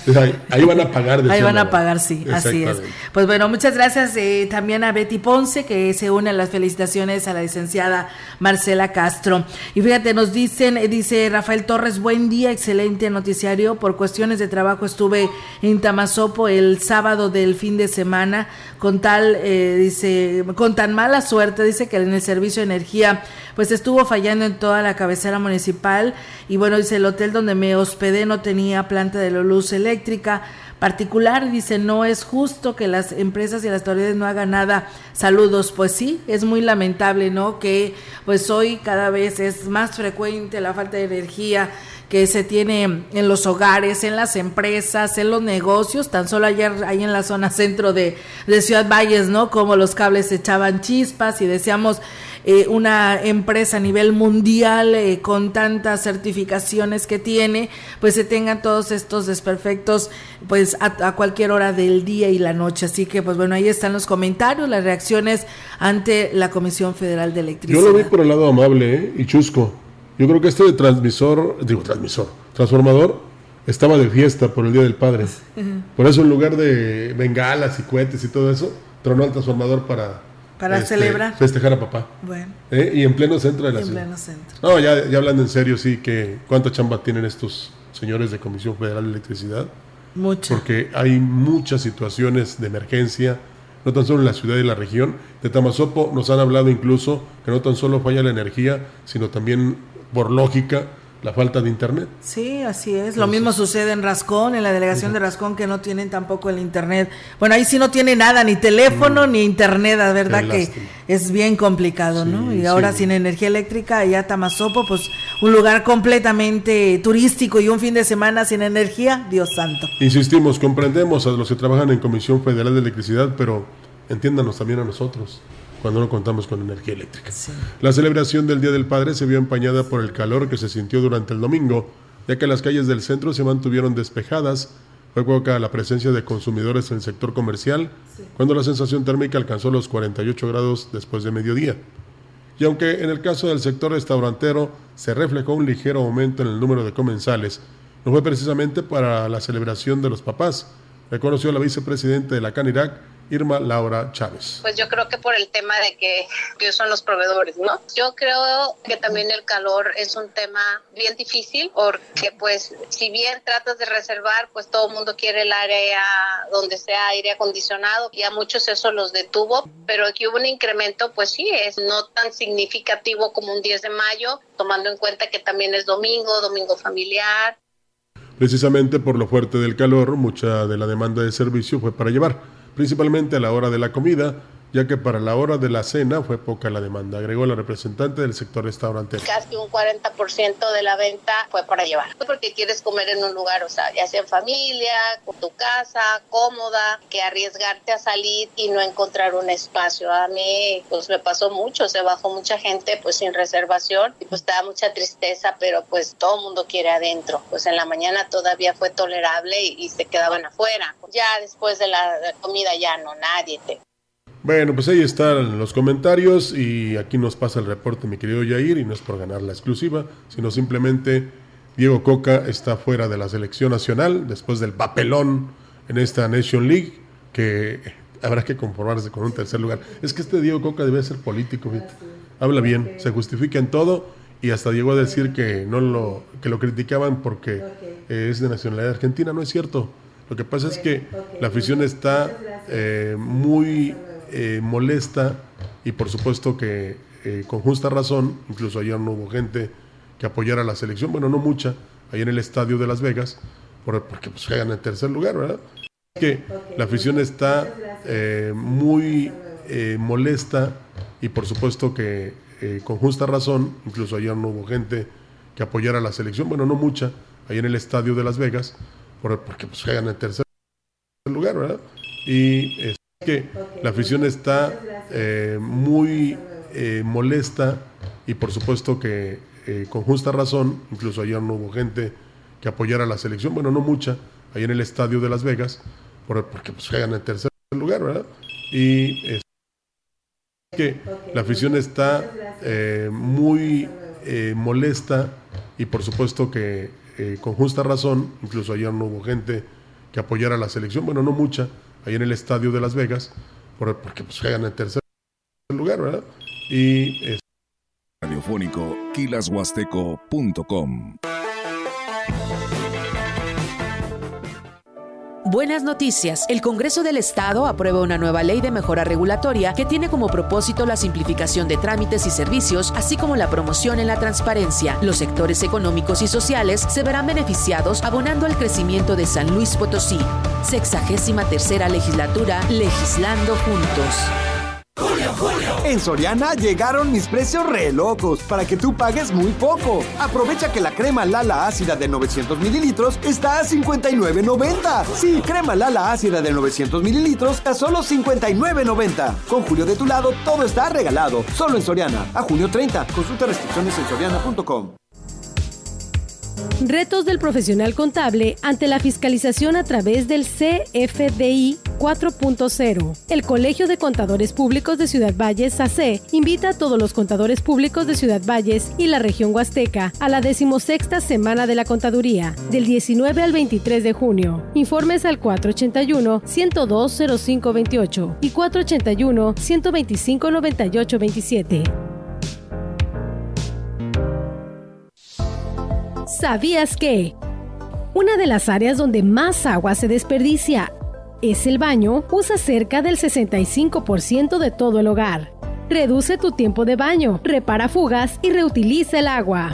Ahí, van a pagar. Ahí van a pagar, sí, así es. Pues bueno, muchas gracias eh, también a Betty Ponce, que se une a las felicitaciones a la licenciada Marcela Castro. Y fíjate, nos dicen, eh, dice Rafael Torres, buen día, excelente noticiario. Por cuestiones de trabajo estuve en Tamazopo el sábado del fin de semana, con tal, eh, dice, con tan mala suerte, dice que en el servicio de energía, pues estuvo fallando en toda la cabecera municipal. Y bueno, dice, el hotel donde me hospedé no tenía planta de luz eléctrica particular. Dice, no es justo que las empresas y las autoridades no hagan nada. Saludos. Pues sí, es muy lamentable, ¿no? Que pues hoy cada vez es más frecuente la falta de energía que se tiene en los hogares, en las empresas, en los negocios. Tan solo ayer ahí en la zona centro de, de Ciudad Valles, ¿no? Como los cables echaban chispas y decíamos eh, una empresa a nivel mundial eh, con tantas certificaciones que tiene, pues se tengan todos estos desperfectos pues a, cualquier hora del día y la noche. Así que pues bueno, ahí están los comentarios, las reacciones ante la Comisión Federal de Electricidad. Yo lo vi por el lado amable ¿eh? y chusco. Yo creo que este de transmisor, digo transmisor, transformador, estaba de fiesta por el Día del Padre. Por eso en lugar de bengalas y cohetes y todo eso, tronó el transformador para para este, celebrar. Festejar a papá. Bueno. ¿Eh? Y en pleno centro de la en ciudad. pleno centro. No, ya, ya hablando en serio, sí, que cuánta chamba tienen estos señores de Comisión Federal de Electricidad. Mucho. Porque hay muchas situaciones de emergencia, no tan solo en la ciudad y la región. De Tamazopo nos han hablado incluso que no tan solo falla la energía, sino también por lógica la falta de internet. Sí, así es. Lo mismo sucede en Rascón, en la delegación de Rascón, que no tienen tampoco el internet. Bueno, ahí sí no tiene nada, ni teléfono, ni internet, la verdad que es bien complicado, ¿no? Y ahora sin energía eléctrica, allá Tamazopo, pues un lugar completamente turístico y un fin de semana sin energía, Dios santo. Insistimos, comprendemos a los que trabajan en Comisión Federal de Electricidad, pero entiéndanos también a nosotros cuando no contamos con energía eléctrica. La celebración del Día del Padre se vio empañada por el calor que se sintió durante el domingo, ya que las calles del centro se mantuvieron despejadas. Fue poca la presencia de consumidores en el sector comercial, cuando la sensación térmica alcanzó los 48 grados después de mediodía. Y aunque en el caso del sector restaurantero se reflejó un ligero aumento en el número de comensales, no fue precisamente para la celebración de los papás, reconoció la vicepresidenta de la CANIRAC, Irma Laura Chávez. Pues yo creo que por el tema de que, que, son los proveedores, ¿no? Yo creo que también el calor es un tema bien difícil porque pues si bien tratas de reservar, pues todo el mundo quiere el área donde sea aire acondicionado y a muchos eso los detuvo, pero aquí hubo un incremento, pues sí, es no tan significativo como un 10 de mayo, tomando en cuenta que también es domingo, domingo familiar. Precisamente por lo fuerte del calor, mucha de la demanda de servicio fue para llevar principalmente a la hora de la comida, ya que para la hora de la cena fue poca la demanda, agregó la representante del sector restaurantero. Casi un 40% de la venta fue para llevar, porque quieres comer en un lugar, o sea, ya sea en familia, con tu casa, cómoda, que arriesgarte a salir y no encontrar un espacio. A mí, pues me pasó mucho, se bajó mucha gente pues sin reservación y pues estaba mucha tristeza, pero pues todo el mundo quiere adentro. Pues en la mañana todavía fue tolerable y, se quedaban afuera. Ya después de la comida ya no, nadie te bueno, pues ahí están los comentarios y aquí nos pasa el reporte mi querido Yair y no es por ganar la exclusiva, sino simplemente Diego Coca está fuera de la selección nacional después del papelón en esta Nation League que habrá que conformarse con un tercer lugar. Es que este Diego Coca debe ser político, habla bien, se justifica en todo y hasta llegó a decir que no lo que lo criticaban porque es de nacionalidad argentina, no es cierto. Lo que pasa es que la afición está eh, muy eh, molesta y por supuesto que eh, con justa razón, incluso ayer no hubo gente que apoyara la selección, bueno, no mucha, ahí en el estadio de Las Vegas, porque pues juegan en tercer lugar, ¿verdad? Que la afición está eh, muy molesta y por supuesto que con justa razón, incluso ayer no hubo gente que apoyara la selección, bueno, no mucha, ahí en el estadio de Las Vegas, porque pues juegan en tercer lugar, ¿verdad? Y que la afición está eh, muy eh, molesta y por supuesto que eh, con justa razón, incluso ayer no hubo gente que apoyara la selección, bueno, no mucha, ahí en el estadio de Las Vegas, porque pues juegan en tercer lugar, ¿verdad? Y que la afición está muy molesta y por supuesto que con justa razón, incluso ayer no hubo gente que apoyara la selección, bueno, no mucha, ahí en el estadio de Las Vegas, porque pues juegan en tercer lugar, ¿verdad? Y es... Radiofónico Buenas noticias. El Congreso del Estado aprueba una nueva ley de mejora regulatoria que tiene como propósito la simplificación de trámites y servicios, así como la promoción en la transparencia. Los sectores económicos y sociales se verán beneficiados abonando al crecimiento de San Luis Potosí. Sexagésima tercera legislatura, legislando juntos. En Soriana llegaron mis precios re locos para que tú pagues muy poco. Aprovecha que la crema Lala ácida de 900 mililitros está a 59.90. Sí, crema Lala ácida de 900 mililitros a solo 59.90. Con Julio de tu lado, todo está regalado. Solo en Soriana. A junio 30. Consulta restricciones en soriana.com. Retos del profesional contable ante la fiscalización a través del CFDI 4.0. El Colegio de Contadores Públicos de Ciudad Valles, SACE, invita a todos los contadores públicos de Ciudad Valles y la región huasteca a la decimosexta Semana de la Contaduría, del 19 al 23 de junio. Informes al 481-102-0528 y 481-125-9827. ¿Sabías que? Una de las áreas donde más agua se desperdicia es el baño, usa cerca del 65% de todo el hogar. Reduce tu tiempo de baño, repara fugas y reutiliza el agua.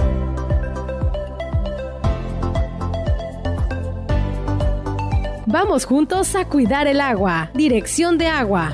Vamos juntos a cuidar el agua. Dirección de agua.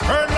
En la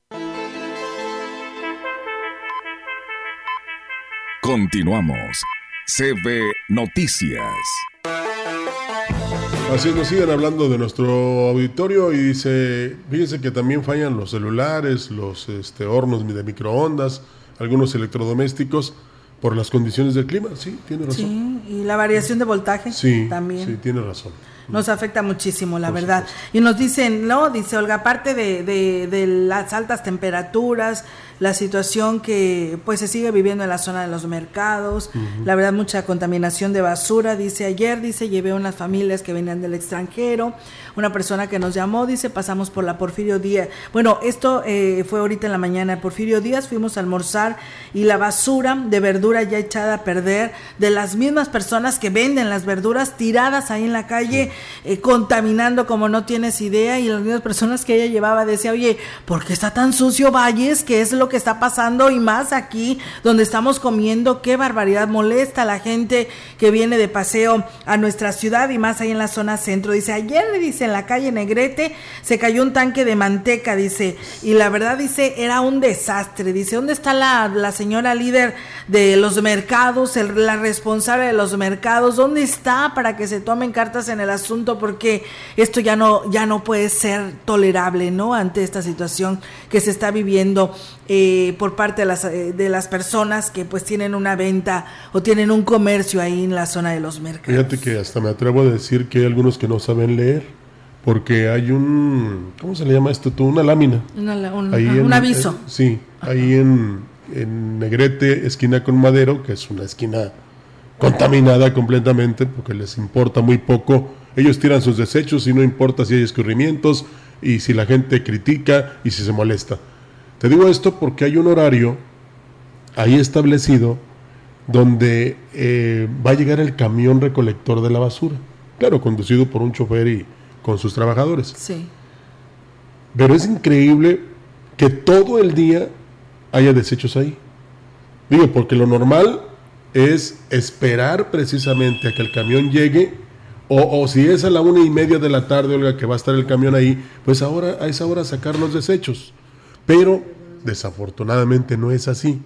Continuamos. CB Noticias. Así nos siguen hablando de nuestro auditorio y dice, fíjense que también fallan los celulares, los este, hornos de microondas, algunos electrodomésticos por las condiciones del clima. Sí, tiene razón. Sí, y la variación de voltaje sí, también. Sí, tiene razón. Nos afecta muchísimo, la verdad. Y nos dicen, no, dice Olga, aparte de, de, de las altas temperaturas, la situación que pues se sigue viviendo en la zona de los mercados, la verdad mucha contaminación de basura, dice ayer, dice, llevé unas familias que venían del extranjero, una persona que nos llamó, dice, pasamos por la Porfirio Díaz, bueno, esto eh, fue ahorita en la mañana, Porfirio Díaz, fuimos a almorzar y la basura de verdura ya echada a perder, de las mismas personas que venden las verduras tiradas ahí en la calle, eh, contaminando como no tienes idea, y las mismas personas que ella llevaba decía, oye, ¿por qué está tan sucio Valles? ¿Qué es lo que está pasando y más aquí donde estamos comiendo, qué barbaridad molesta a la gente que viene de paseo a nuestra ciudad y más ahí en la zona centro. Dice, ayer dice en la calle Negrete se cayó un tanque de manteca, dice, y la verdad dice, era un desastre. Dice, ¿dónde está la, la señora líder de los mercados, la responsable de los mercados? ¿Dónde está para que se tomen cartas en el asunto? asunto porque esto ya no ya no puede ser tolerable, ¿no? Ante esta situación que se está viviendo eh, por parte de las eh, de las personas que pues tienen una venta o tienen un comercio ahí en la zona de los mercados. Fíjate que hasta me atrevo a decir que hay algunos que no saben leer porque hay un ¿cómo se le llama esto? Tú una lámina. un aviso. sí, ahí en, en Negrete, esquina con Madero, que es una esquina contaminada completamente porque les importa muy poco. Ellos tiran sus desechos y no importa si hay escurrimientos y si la gente critica y si se molesta. Te digo esto porque hay un horario ahí establecido donde eh, va a llegar el camión recolector de la basura. Claro, conducido por un chofer y con sus trabajadores. Sí. Pero es increíble que todo el día haya desechos ahí. Digo, porque lo normal es esperar precisamente a que el camión llegue, o, si es a la una y media de la tarde, Olga, que va a estar el camión ahí, pues ahora a esa hora sacar los desechos. Pero desafortunadamente no es así.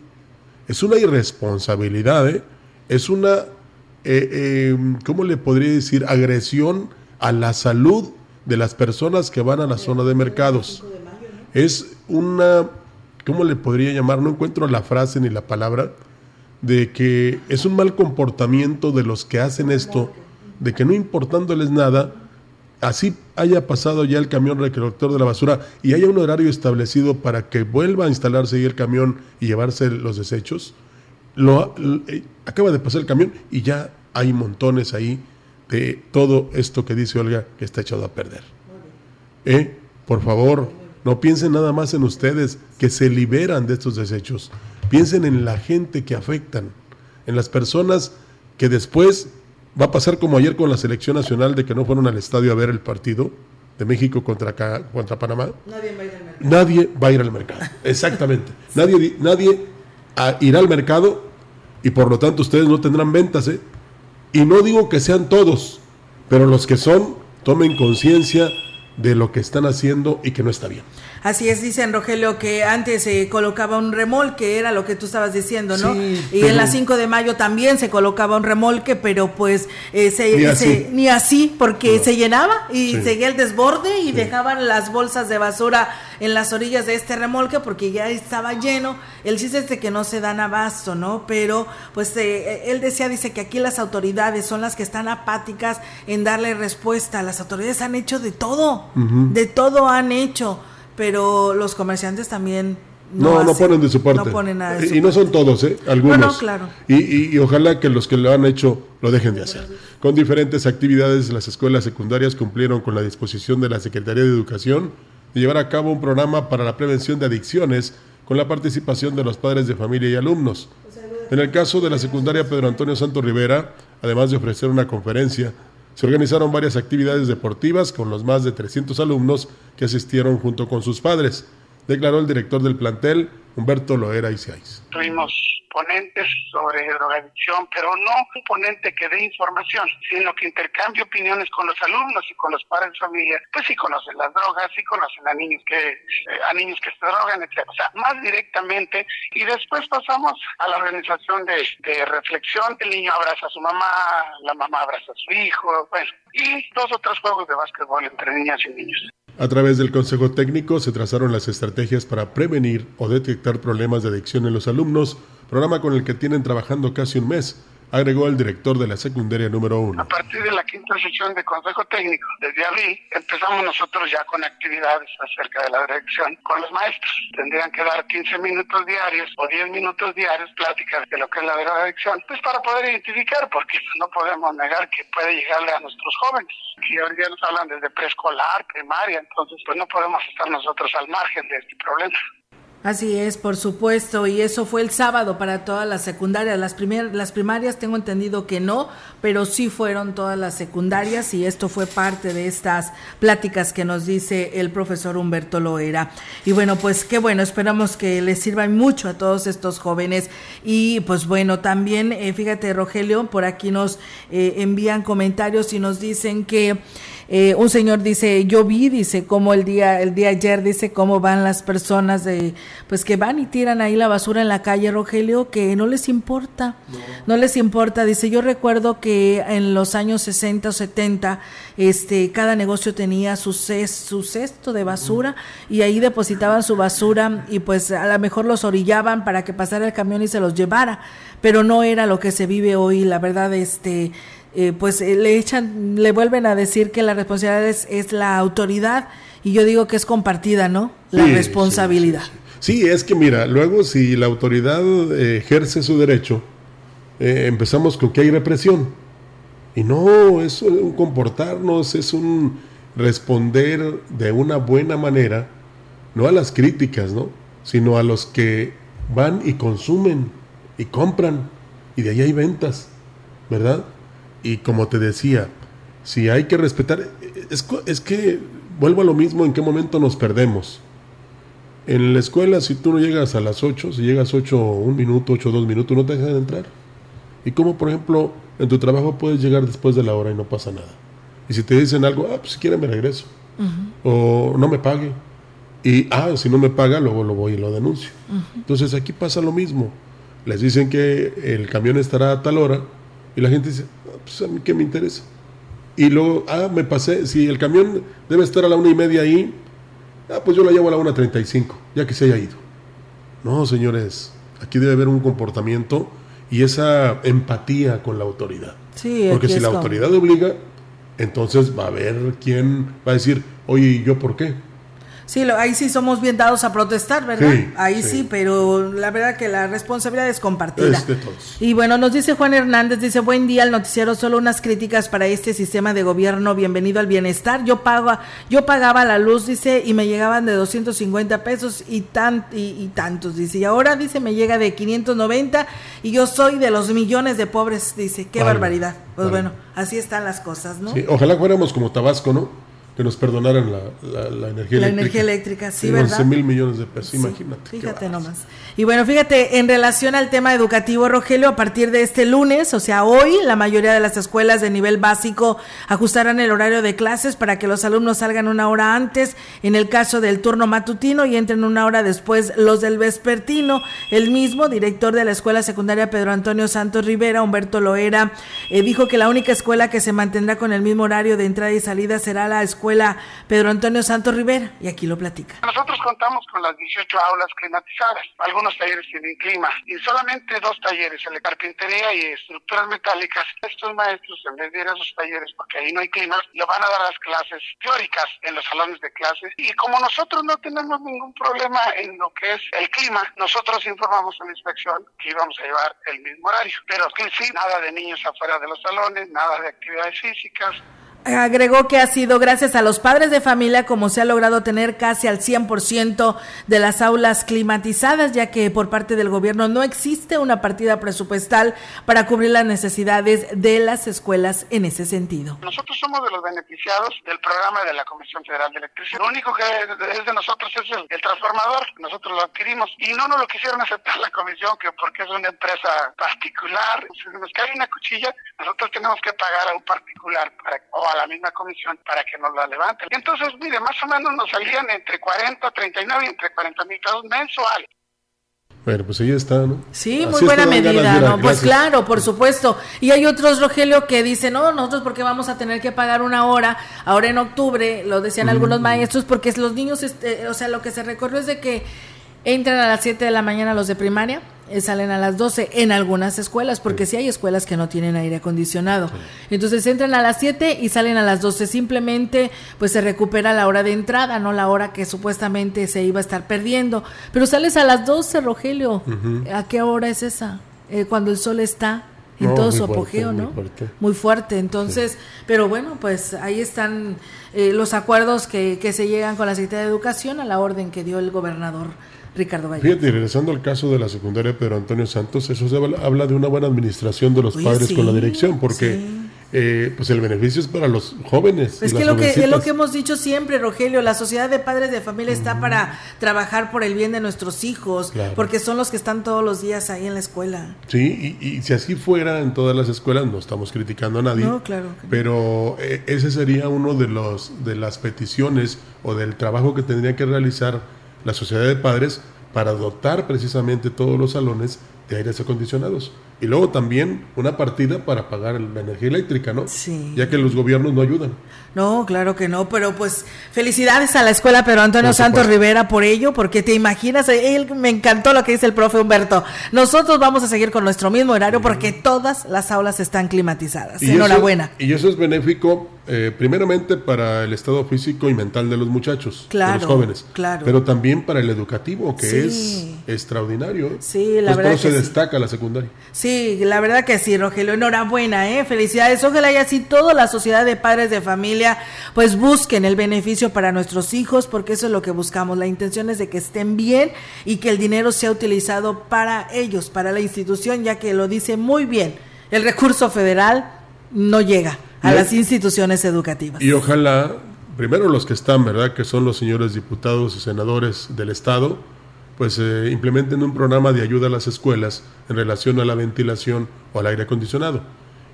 Es una irresponsabilidad, ¿eh? es una, eh, eh, ¿cómo le podría decir? Agresión a la salud de las personas que van a la zona de mercados. Es una, ¿cómo le podría llamar? No encuentro la frase ni la palabra, de que es un mal comportamiento de los que hacen esto, de que no importándoles nada, así haya pasado ya el camión recolector de la basura y haya un horario establecido para que vuelva a instalarse ahí el camión y llevarse los desechos, lo, eh, acaba de pasar el camión y ya hay montones ahí de todo esto que dice Olga que está echado a perder. ¿Eh? Por favor, no piensen nada más en ustedes que se liberan de estos desechos. Piensen en la gente que afectan, en las personas que después va a pasar como ayer con la selección nacional de que no fueron al estadio a ver el partido de México contra, contra Panamá. Nadie va a ir al mercado. Nadie va a ir al mercado. Exactamente. Nadie, nadie irá al mercado y por lo tanto ustedes no tendrán ventas. ¿eh? Y no digo que sean todos, pero los que son, tomen conciencia de lo que están haciendo y que no está bien. Así es, dicen Rogelio, que antes se colocaba un remolque, era lo que tú estabas diciendo, ¿no? y en la 5 de mayo también se colocaba un remolque, pero pues eh, ni, así. porque se llenaba y seguía el desborde y dejaban las bolsas de basura en las orillas de este remolque porque ya estaba lleno. El chiste es de que no se dan abasto, ¿no? Pero pues eh, él decía, dice que aquí las autoridades son las que están apáticas en darle respuesta. Las autoridades han hecho de todo, de todo han hecho pero los comerciantes también no, no, ponen de su parte. No ponen nada y, no son todos, ¿eh? algunos. claro. Y, ojalá que los que lo han hecho lo dejen de hacer. Con diferentes actividades, las escuelas secundarias cumplieron con la disposición de la Secretaría de Educación de llevar a cabo un programa para la prevención de adicciones con la participación de los padres de familia y alumnos. En el caso de la secundaria Pedro Antonio Santo Rivera, además de ofrecer una conferencia se organizaron varias actividades deportivas con los más de 300 alumnos que asistieron junto con sus padres, declaró el director del plantel, Humberto Loera Isiais. Tuvimos ponentes sobre drogadicción, pero no un ponente que dé información, sino que intercambie opiniones con los alumnos y con los padres de familia, pues sí conocen las drogas, sí conocen a niños que eh, a niños que se drogan, etc. O sea, más directamente y después pasamos a la organización de, de reflexión, el niño abraza a su mamá, la mamá abraza a su hijo, bueno, y dos o tres juegos de básquetbol entre niñas y niños. A través del Consejo Técnico se trazaron las estrategias para prevenir o detectar problemas de adicción en los alumnos, programa con el que tienen trabajando casi un mes agregó el director de la secundaria número uno. A partir de la quinta sesión de Consejo Técnico, desde abril, empezamos nosotros ya con actividades acerca de la dirección con los maestros. Tendrían que dar 15 minutos diarios o 10 minutos diarios pláticas de lo que es la drogadicción, pues para poder identificar, porque no podemos negar que puede llegarle a nuestros jóvenes, que hoy día nos hablan desde preescolar, primaria, entonces pues no podemos estar nosotros al margen de este problema. Así es, por supuesto, y eso fue el sábado para todas las secundarias. Las, las primarias tengo entendido que no, pero sí fueron todas las secundarias y esto fue parte de estas pláticas que nos dice el profesor Humberto Loera. Y bueno, pues qué bueno, esperamos que les sirvan mucho a todos estos jóvenes. Y pues bueno, también, eh, fíjate Rogelio, por aquí nos eh, envían comentarios y nos dicen que Eh, un señor dice, yo vi, dice, cómo el día, el día ayer, dice, cómo van las personas de, pues que van y tiran ahí la basura en la calle, Rogelio, que no les importa, no, les importa. Dice, yo recuerdo que en los años 60 o 70, este, cada negocio tenía su, su cesto de basura y ahí depositaban su basura y pues a lo mejor los orillaban para que pasara el camión y se los llevara, pero no era lo que se vive hoy, la verdad, este eh, pues eh, le echan, le vuelven a decir que la responsabilidad es, la autoridad y yo digo que es compartida, ¿no? La responsabilidad. Sí, es que mira, luego si la autoridad eh, ejerce su derecho, empezamos con que hay represión. Y no, es un comportarnos, es un responder de una buena manera, no a las críticas, ¿no? Sino a los que van y consumen y compran y de ahí hay ventas, ¿verdad? Y como te decía, si hay que respetar, es, es que vuelvo a lo mismo en qué momento nos perdemos. En la escuela, si tú no llegas a las 8, si llegas 8, un minuto, 8, dos minutos, no te dejan entrar. Y como, por ejemplo, en tu trabajo puedes llegar después de la hora y no pasa nada. Y si te dicen algo, ah, pues si quieren me regreso. O no me pague. Y, ah, si no me paga, luego lo voy y lo denuncio. Entonces aquí pasa lo mismo. Les dicen que el camión estará a tal hora y la gente dice, pues a mí qué me interesa. Y luego, ah, me pasé, si el camión debe estar a la una y media ahí, ah, pues yo lo llevo a la una treinta y cinco, ya que se haya ido. No, señores, aquí debe haber un comportamiento y esa empatía con la autoridad. Sí, Porque si la autoridad obliga, entonces va a haber quien va a decir, oye, ¿y yo por qué? Sí, ahí sí somos bien dados a protestar, ¿verdad? ahí sí. pero la verdad que la responsabilidad es compartida. Y bueno, nos dice Juan Hernández, dice, buen día al noticiero, solo unas críticas para este sistema de gobierno, bienvenido al bienestar. Yo pago, yo pagaba la luz, dice, y me llegaban de 250 pesos y, tan, y, tantos, dice, y ahora, dice, me llega de 590 y yo soy de los millones de pobres, dice, qué barbaridad. Pues bueno, así están las cosas, ¿no? Sí, ojalá fuéramos como Tabasco, ¿no? Que nos perdonaran la, la, energía la eléctrica. energía eléctrica, sí, ¿verdad? 11 mil millones de pesos, imagínate. Fíjate nomás. Y bueno, fíjate, en relación al tema educativo, Rogelio, a partir de este lunes, o sea, hoy, la mayoría de las escuelas de nivel básico ajustarán el horario de clases para que los alumnos salgan una hora antes, en el caso del turno matutino, y entren una hora después los del vespertino. El mismo director de la escuela secundaria Pedro Antonio Santos Rivera, Humberto Loera, eh, dijo que la única escuela que se mantendrá con el mismo horario de entrada y salida será la escuela Pedro Antonio Santos Rivera y aquí lo platica. Nosotros contamos con las 18 aulas climatizadas. Algunos talleres tienen clima y solamente dos talleres, el de carpintería y estructuras metálicas. Estos maestros, en vez de ir a esos talleres, porque ahí no hay clima, le van a dar las clases teóricas en los salones de clases. Y como nosotros no tenemos ningún problema en lo que es el clima, nosotros informamos a la inspección que íbamos a llevar el mismo horario. Pero que sí, nada de niños afuera de los salones, nada de actividades físicas, Agregó que ha sido gracias a los padres de familia como se ha logrado tener casi al 100% de las aulas climatizadas, ya que por parte del gobierno no existe una partida presupuestal para cubrir las necesidades de las escuelas en ese sentido. Nosotros somos de los beneficiados del programa de la Comisión Federal de Electricidad. Lo único que es de nosotros es el, transformador, nosotros lo adquirimos y no nos lo quisieron aceptar la comisión que porque es una empresa particular. Si nos cae una cuchilla, nosotros tenemos que pagar a un particular para, o la misma comisión para que nos la levanten. Entonces, mire, más o menos nos salían entre 40, 39 y entre 40 mil pesos mensuales. Bueno, pues ahí está, ¿no? Sí, muy buena medida, ¿no? Pues claro, por supuesto. Y hay otros, Rogelio, que dicen, no, nosotros porque vamos a tener que pagar una hora, ahora en octubre, lo decían algunos maestros, porque los niños, este, o sea, lo que se recorrió es de que entran a las 7 de la mañana los de primaria, eh, salen a las 12 en algunas escuelas, porque sí. hay escuelas que no tienen aire acondicionado. Entonces entran a las 7 y salen a las 12. Simplemente pues se recupera la hora de entrada, no la hora que supuestamente se iba a estar perdiendo. Pero sales a las 12, Rogelio. ¿A qué hora es esa? Eh, cuando el sol está en todo su apogeo, ¿no? Muy fuerte. Muy fuerte. Entonces, pero bueno, pues ahí están eh, los acuerdos que, que se llegan con la Secretaría de Educación a la orden que dio el gobernador Ricardo Valle. Fíjate, regresando al caso de la secundaria Pedro Antonio Santos, eso habla, de una buena administración de los padres con la dirección, porque eh, pues el beneficio es para los jóvenes. Es que, lo que es lo que hemos dicho siempre, Rogelio, la sociedad de padres de familia está para trabajar por el bien de nuestros hijos, porque son los que están todos los días ahí en la escuela. Sí, y, si así fuera en todas las escuelas, no estamos criticando a nadie, no, claro pero eh, ese sería uno de los de las peticiones o del trabajo que tendría que realizar la sociedad de padres para dotar precisamente todos los salones de aires acondicionados. Y luego también una partida para pagar la energía eléctrica, ¿no? Sí. Ya que los gobiernos no ayudan. No, claro que no, pero pues felicidades a la escuela pero Antonio Santos Rivera por ello, porque te imaginas, él me encantó lo que dice el profe Humberto. Nosotros vamos a seguir con nuestro mismo horario porque todas las aulas están climatizadas. Enhorabuena. y eso es benéfico eh, primeramente para el estado físico y mental de los muchachos, de los jóvenes, claro. pero también para el educativo, que es extraordinario. Sí, la verdad. Por se destaca la secundaria. Sí, la verdad que sí, Rogelio. Enhorabuena, ¿eh? Felicidades. Ojalá y así toda la sociedad de padres de familia, pues busquen el beneficio para nuestros hijos, porque eso es lo que buscamos. La intención es de que estén bien y que el dinero sea utilizado para ellos, para la institución, ya que lo dice muy bien. El recurso federal no llega a las instituciones educativas. Y ojalá, primero los que están, ¿verdad? Que son los señores diputados y senadores del Estado, pues eh, implementen un programa de ayuda a las escuelas en relación a la ventilación o al aire acondicionado.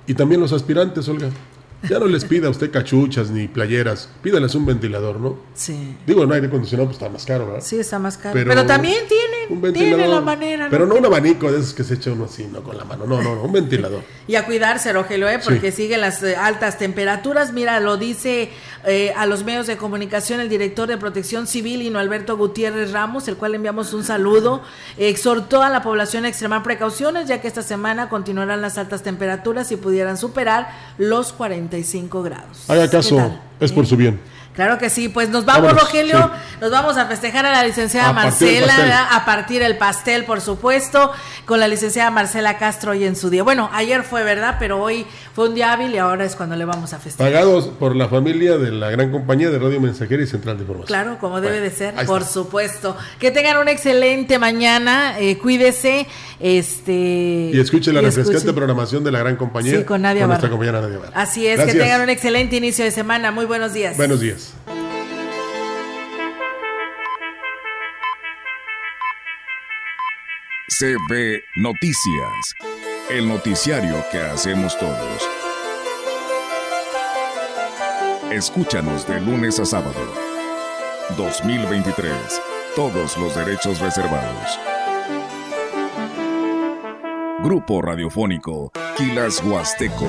Y también los aspirantes, Olga. Ya no les pida a usted cachuchas ni playeras, pídales un ventilador, ¿no? Sí. Digo, el aire acondicionado pues está más caro, ¿verdad? Sí, está más caro. Pero, también tienen, tienen la manera. Pero no un abanico de esos que se echa uno así, no con la mano, no, no, no un ventilador. y a cuidarse, Rogelio, ¿eh? porque siguen las eh, altas temperaturas. Mira, lo dice eh, a los medios de comunicación el director de Protección Civil, Hino Alberto Gutiérrez Ramos, el cual enviamos un saludo. exhortó a la población a extremar precauciones, ya que esta semana continuarán las altas temperaturas y pudieran superar los 40 grados. Haga caso, es por su bien. Claro que sí, pues nos vamos, Rogelio, nos vamos a festejar a la licenciada Marcela, a partir el pastel, por supuesto, con la licenciada Marcela Castro hoy en su día. Bueno, ayer fue verdad, pero hoy fue un día hábil y ahora es cuando le vamos a festejar. Pagados por la familia de la gran compañía de Radio Mensajera y Central de Información. Claro, como debe de ser, por supuesto. Que tengan una excelente mañana, eh, cuídese, este... Y escuche la refrescante programación de la gran compañía. Sí, con Nadia nuestra compañera Nadia Así es, que tengan un excelente inicio de semana. Muy buenos días. Buenos días. CB Noticias, el noticiario que hacemos todos. Escúchanos de lunes a sábado. 2023. Todos los derechos reservados. Grupo Radiofónico Quilas Huasteco.